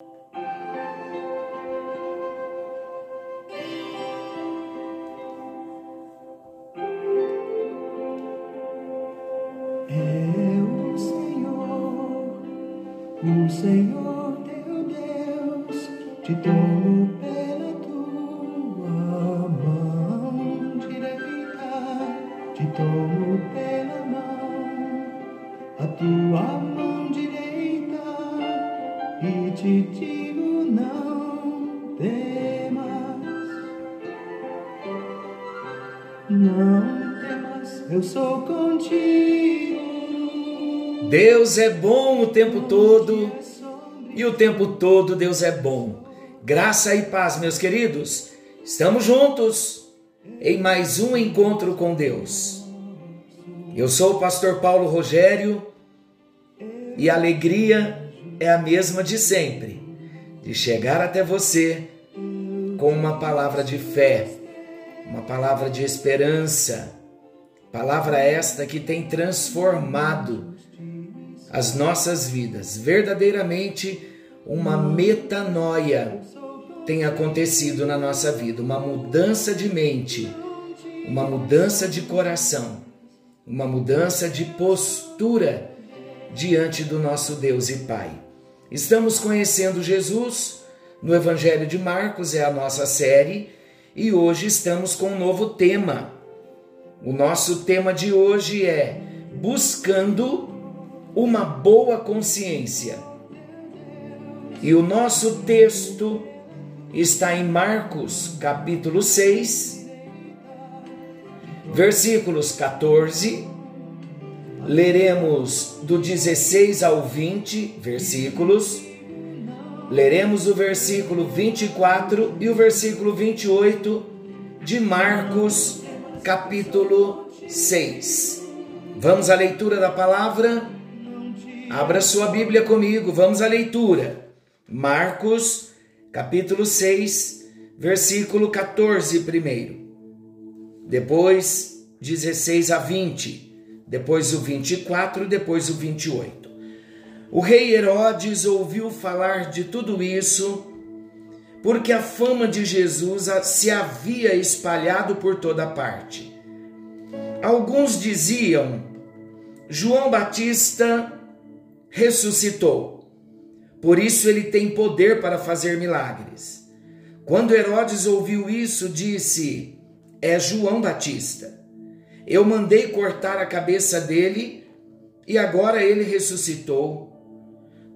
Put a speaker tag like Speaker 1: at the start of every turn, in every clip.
Speaker 1: É o Senhor, o Senhor teu Deus, te tomo eu sou contigo.
Speaker 2: Deus é bom o tempo todo e o tempo todo Deus é bom. Graça e paz, meus queridos. Estamos juntos em mais um encontro com Deus. Eu sou o pastor Paulo Rogério e a alegria é a mesma de sempre, de chegar até você com uma palavra de fé, uma palavra de esperança, palavra esta que tem transformado as nossas vidas. Verdadeiramente, uma metanoia tem acontecido na nossa vida, uma mudança de mente, uma mudança de coração, uma mudança de postura diante do nosso Deus e Pai. Estamos conhecendo Jesus no Evangelho de Marcos, é a nossa série, e hoje estamos com um novo tema. O nosso tema de hoje é Buscando uma boa consciência. E o nosso texto está em Marcos, capítulo 6, versículos 14. Leremos do 16 ao 20 versículos. Leremos o versículo 24 e o versículo 28 de Marcos, capítulo 6. Vamos à leitura da palavra? Abra sua Bíblia comigo, vamos à leitura. Marcos, capítulo 6, versículo 14 primeiro. Depois 16 a 20, depois o 24, depois o 28. O rei Herodes ouviu falar de tudo isso, porque a fama de Jesus se havia espalhado por toda parte. Alguns diziam: João Batista ressuscitou. Por isso ele tem poder para fazer milagres. Quando Herodes ouviu isso, disse: É João Batista. Eu mandei cortar a cabeça dele e agora ele ressuscitou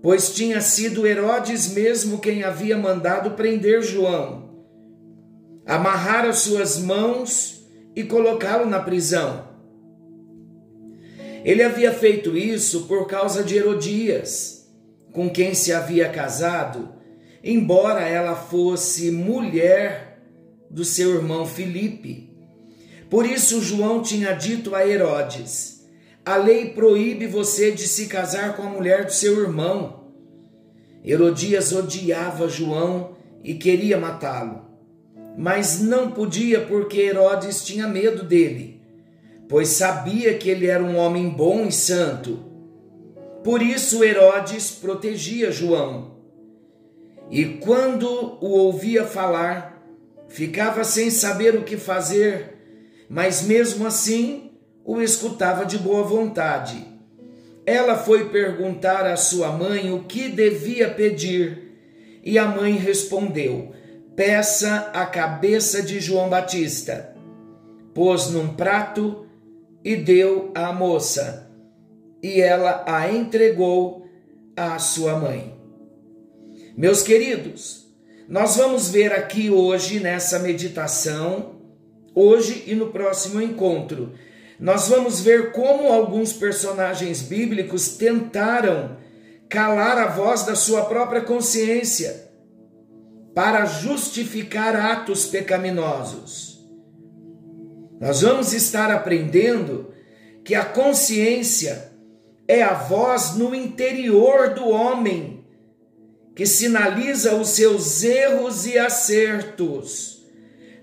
Speaker 2: pois tinha sido Herodes mesmo quem havia mandado prender João, amarrar as suas mãos e colocá-lo na prisão. Ele havia feito isso por causa de Herodias, com quem se havia casado, embora ela fosse mulher do seu irmão Filipe. Por isso João tinha dito a Herodes: a lei proíbe você de se casar com a mulher do seu irmão. Herodias odiava João e queria matá-lo, mas não podia porque Herodes tinha medo dele, pois sabia que ele era um homem bom e santo. Por isso Herodes protegia João. E quando o ouvia falar, ficava sem saber o que fazer, mas mesmo assim o escutava de boa vontade. Ela foi perguntar à sua mãe o que devia pedir, e a mãe respondeu: Peça a cabeça de João Batista. Pôs num prato e deu à moça, e ela a entregou à sua mãe. Meus queridos, nós vamos ver aqui hoje nessa meditação, hoje e no próximo encontro, nós vamos ver como alguns personagens bíblicos tentaram calar a voz da sua própria consciência para justificar atos pecaminosos. Nós vamos estar aprendendo que a consciência é a voz no interior do homem que sinaliza os seus erros e acertos.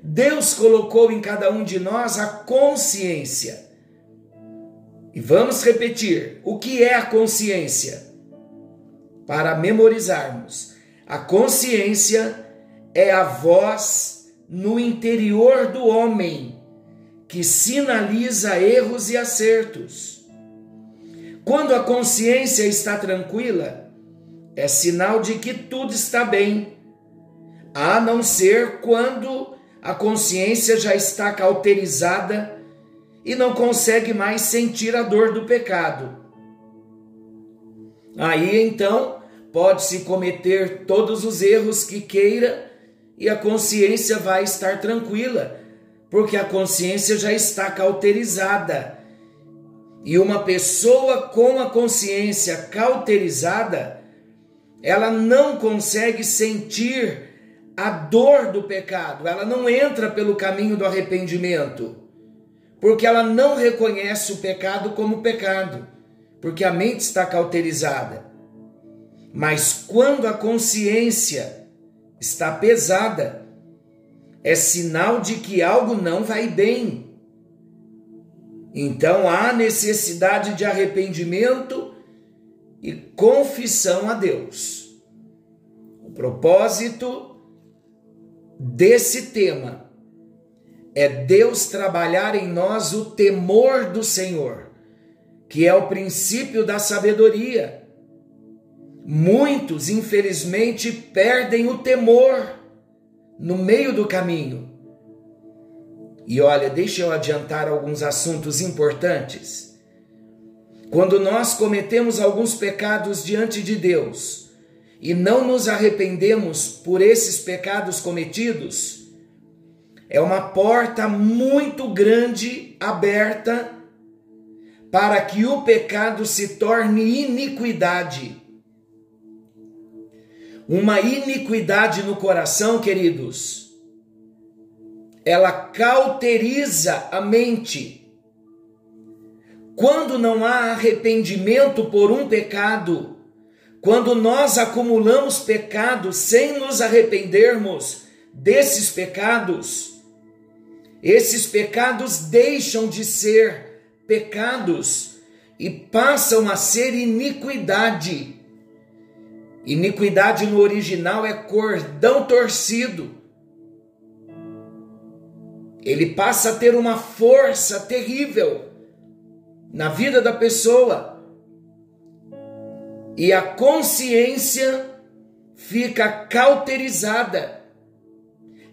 Speaker 2: Deus colocou em cada um de nós a consciência. E vamos repetir: o que é a consciência? Para memorizarmos. A consciência é a voz no interior do homem que sinaliza erros e acertos. Quando a consciência está tranquila, é sinal de que tudo está bem, a não ser quando a consciência já está cauterizada e não consegue mais sentir a dor do pecado. Aí então pode-se cometer todos os erros que queira e a consciência vai estar tranquila, porque a consciência já está cauterizada. E uma pessoa com a consciência cauterizada, ela não consegue sentir a dor do pecado, ela não entra pelo caminho do arrependimento, porque ela não reconhece o pecado como pecado, porque a mente está cauterizada. Mas quando a consciência está pesada, é sinal de que algo não vai bem. Então há necessidade de arrependimento e confissão a Deus. O propósito desse tema é Deus trabalhar em nós o temor do Senhor, que é o princípio da sabedoria. Muitos, infelizmente, perdem o temor no meio do caminho. E olha, deixa eu adiantar alguns assuntos importantes. Quando nós cometemos alguns pecados diante de Deus, e não nos arrependemos por esses pecados cometidos, é uma porta muito grande aberta para que o pecado se torne iniquidade. Uma iniquidade no coração, queridos, ela cauteriza a mente. Quando não há arrependimento por um pecado, quando nós acumulamos pecados sem nos arrependermos desses pecados, esses pecados deixam de ser pecados e passam a ser iniquidade. Iniquidade no original é cordão torcido. Ele passa a ter uma força terrível na vida da pessoa e a consciência fica cauterizada.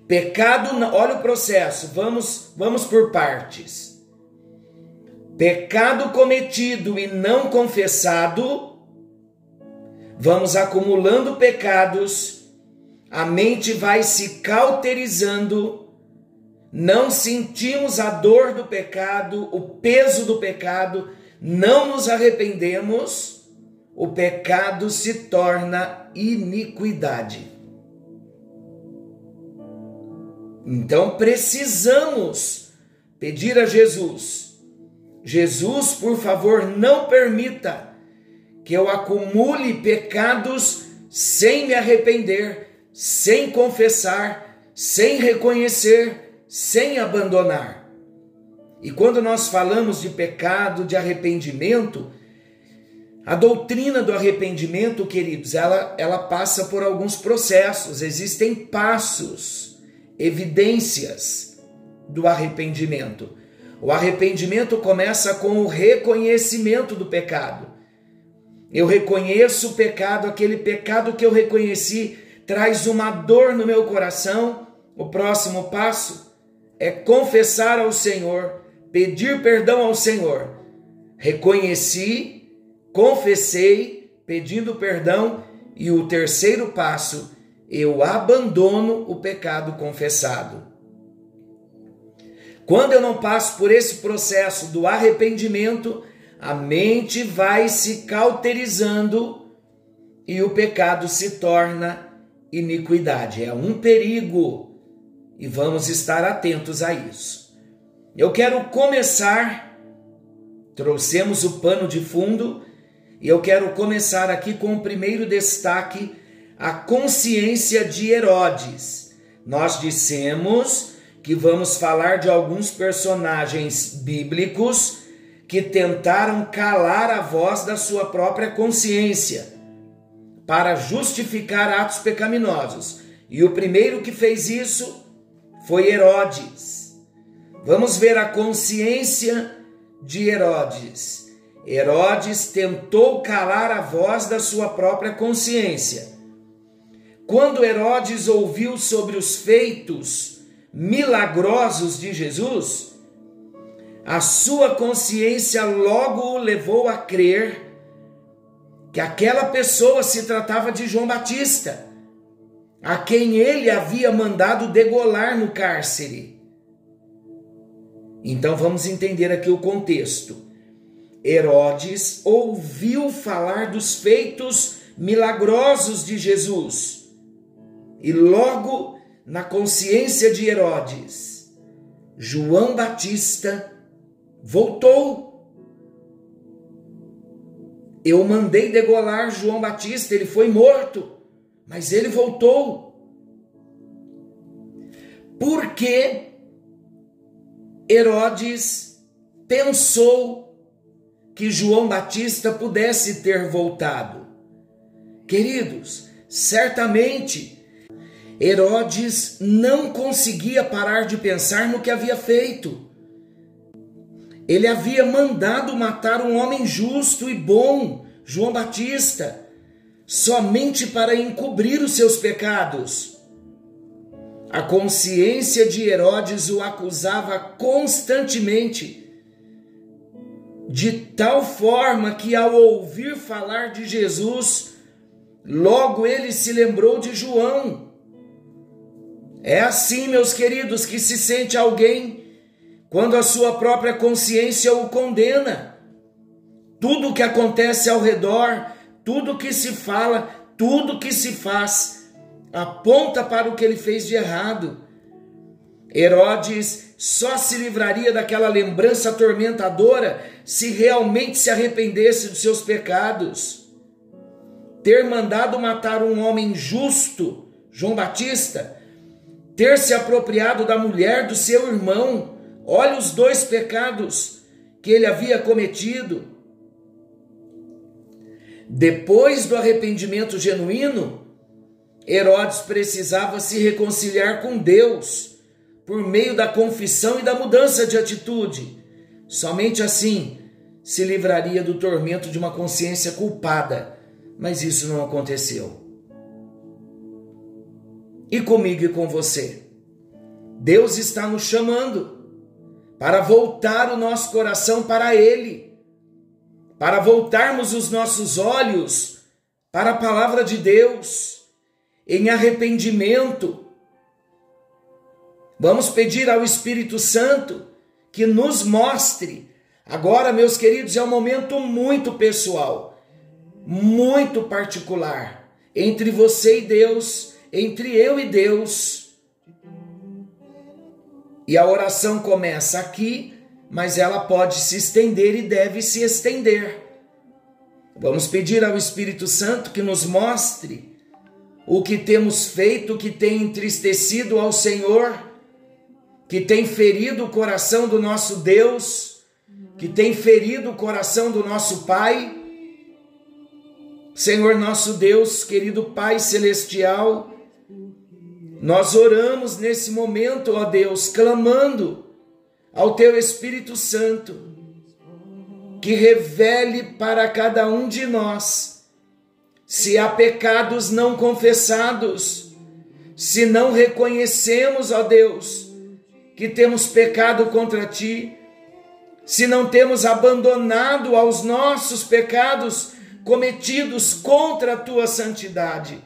Speaker 2: Pecado, olha o processo, vamos, vamos por partes. Pecado cometido e não confessado, vamos acumulando pecados, a mente vai se cauterizando, não sentimos a dor do pecado, o peso do pecado, não nos arrependemos o pecado se torna iniquidade. Então precisamos pedir a Jesus: Jesus, por favor, não permita que eu acumule pecados sem me arrepender, sem confessar, sem reconhecer, sem abandonar. E quando nós falamos de pecado, de arrependimento, a doutrina do arrependimento, queridos, ela, ela passa por alguns processos, existem passos, evidências do arrependimento. O arrependimento começa com o reconhecimento do pecado. Eu reconheço o pecado, aquele pecado que eu reconheci traz uma dor no meu coração. O próximo passo é confessar ao Senhor, pedir perdão ao Senhor. Reconheci confessei, pedindo perdão, e o terceiro passo, eu abandono o pecado confessado. Quando eu não passo por esse processo do arrependimento, a mente vai se cauterizando e o pecado se torna iniquidade. É um perigo e vamos estar atentos a isso. Eu quero começar, trouxemos o pano de fundo e eu quero começar aqui com o primeiro destaque, a consciência de Herodes. Nós dissemos que vamos falar de alguns personagens bíblicos que tentaram calar a voz da sua própria consciência. para justificar atos pecaminosos. E o primeiro que fez isso foi Herodes. Vamos ver a consciência de Herodes. Herodes tentou calar a voz da sua própria consciência. Quando Herodes ouviu sobre os feitos milagrosos de Jesus, a sua consciência logo o levou a crer que aquela pessoa se tratava de João Batista, a quem ele havia mandado degolar no cárcere. Então vamos entender aqui o contexto. Herodes ouviu falar dos feitos milagrosos de Jesus. E logo na consciência de Herodes, João Batista voltou. Eu mandei degolar João Batista, ele foi morto, mas ele voltou. Porque Herodes pensou que João Batista pudesse ter voltado. Queridos, certamente Herodes não conseguia parar de pensar no que havia feito. Ele havia mandado matar um homem justo e bom, João Batista, somente para encobrir os seus pecados. A consciência de Herodes o acusava constantemente, de tal forma que, ao ouvir falar de Jesus, logo ele se lembrou de João. É assim, meus queridos, que se sente alguém quando a sua própria consciência o condena. Tudo o que acontece ao redor, tudo o que se fala, tudo o que se faz, aponta para o que ele fez de errado. Herodes só se livraria daquela lembrança atormentadora se realmente se arrependesse dos seus pecados. Ter mandado matar um homem justo, João Batista, ter se apropriado da mulher do seu irmão, Olha os dois pecados que ele havia cometido. Depois do arrependimento genuíno, Herodes precisava se reconciliar com Deus por meio da confissão e da mudança de atitude. Somente assim se livraria do tormento de uma consciência culpada, mas isso não aconteceu. E comigo e com você? Deus está nos chamando para voltar o nosso coração para Ele, para voltarmos os nossos olhos para a palavra de Deus, em arrependimento. Vamos pedir ao Espírito Santo que nos mostre. Agora, meus queridos, é um momento muito pessoal, muito particular, entre você e Deus, entre eu e Deus e a oração começa aqui, mas ela pode se estender e deve se estender. Vamos pedir ao Espírito Santo que nos mostre o que temos feito que tem entristecido ao Senhor, que tem ferido o coração do nosso Deus, que tem ferido o coração do nosso Pai. Senhor nosso Deus, querido Pai celestial, nós oramos nesse momento, ó Deus, clamando ao Teu Espírito Santo, que revele para cada um de nós se há pecados não confessados, se não reconhecemos, ó Deus, que temos pecado contra Ti, se não temos abandonado aos nossos pecados cometidos contra a Tua santidade.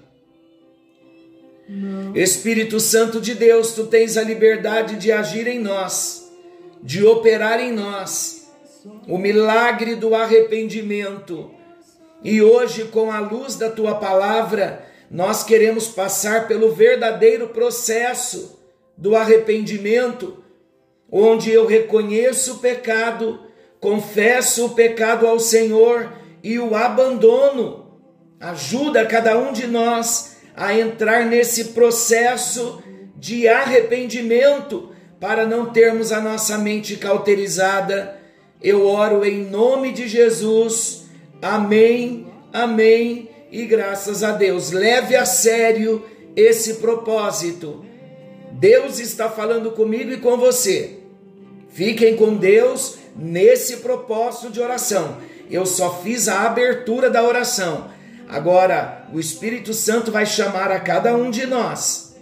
Speaker 2: Espírito Santo de Deus, tu tens a liberdade de agir em nós, de operar em nós o milagre do arrependimento. E hoje, com a luz da tua palavra, nós queremos passar pelo verdadeiro processo do arrependimento, onde eu reconheço o pecado, confesso o pecado ao Senhor e o abandono. Ajuda cada um de nós a entrar nesse processo de arrependimento para não termos a nossa mente cauterizada. Eu oro em nome de Jesus. Amém, amém e graças a Deus. Leve a sério esse propósito. Deus está falando comigo e com você. Fiquem com Deus nesse propósito de oração. Eu só fiz a abertura da oração. Agora, o Espírito Santo vai chamar a cada um de nós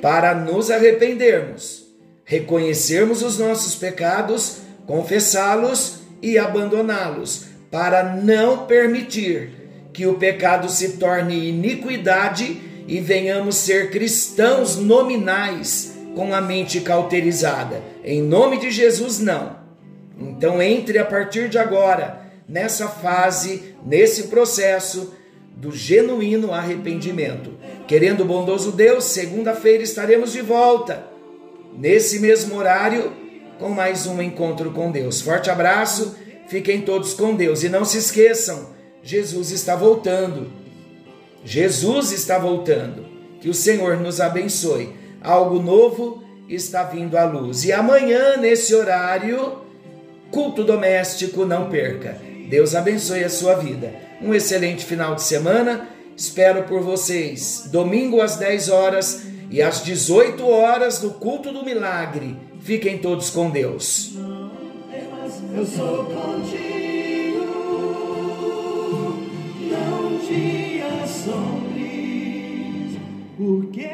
Speaker 2: para nos arrependermos, reconhecermos os nossos pecados, confessá-los e abandoná-los, para não permitir que o pecado se torne iniquidade e venhamos ser cristãos nominais com a mente cauterizada. Em nome de Jesus, não. Então entre a partir de agora nessa fase, nesse processo do genuíno arrependimento. Querendo o bondoso Deus, segunda-feira estaremos de volta, nesse mesmo horário, com mais um encontro com Deus. Forte abraço, fiquem todos com Deus e não se esqueçam, Jesus está voltando. Jesus está voltando. Que o Senhor nos abençoe. Algo novo está vindo à luz. E amanhã, nesse horário, culto doméstico, não perca. Deus abençoe a sua vida. Um excelente final de semana. Espero por vocês domingo às 10 horas e às 18 horas no culto do milagre. Fiquem todos com Deus.
Speaker 1: Eu sou contigo, não te assombres, porque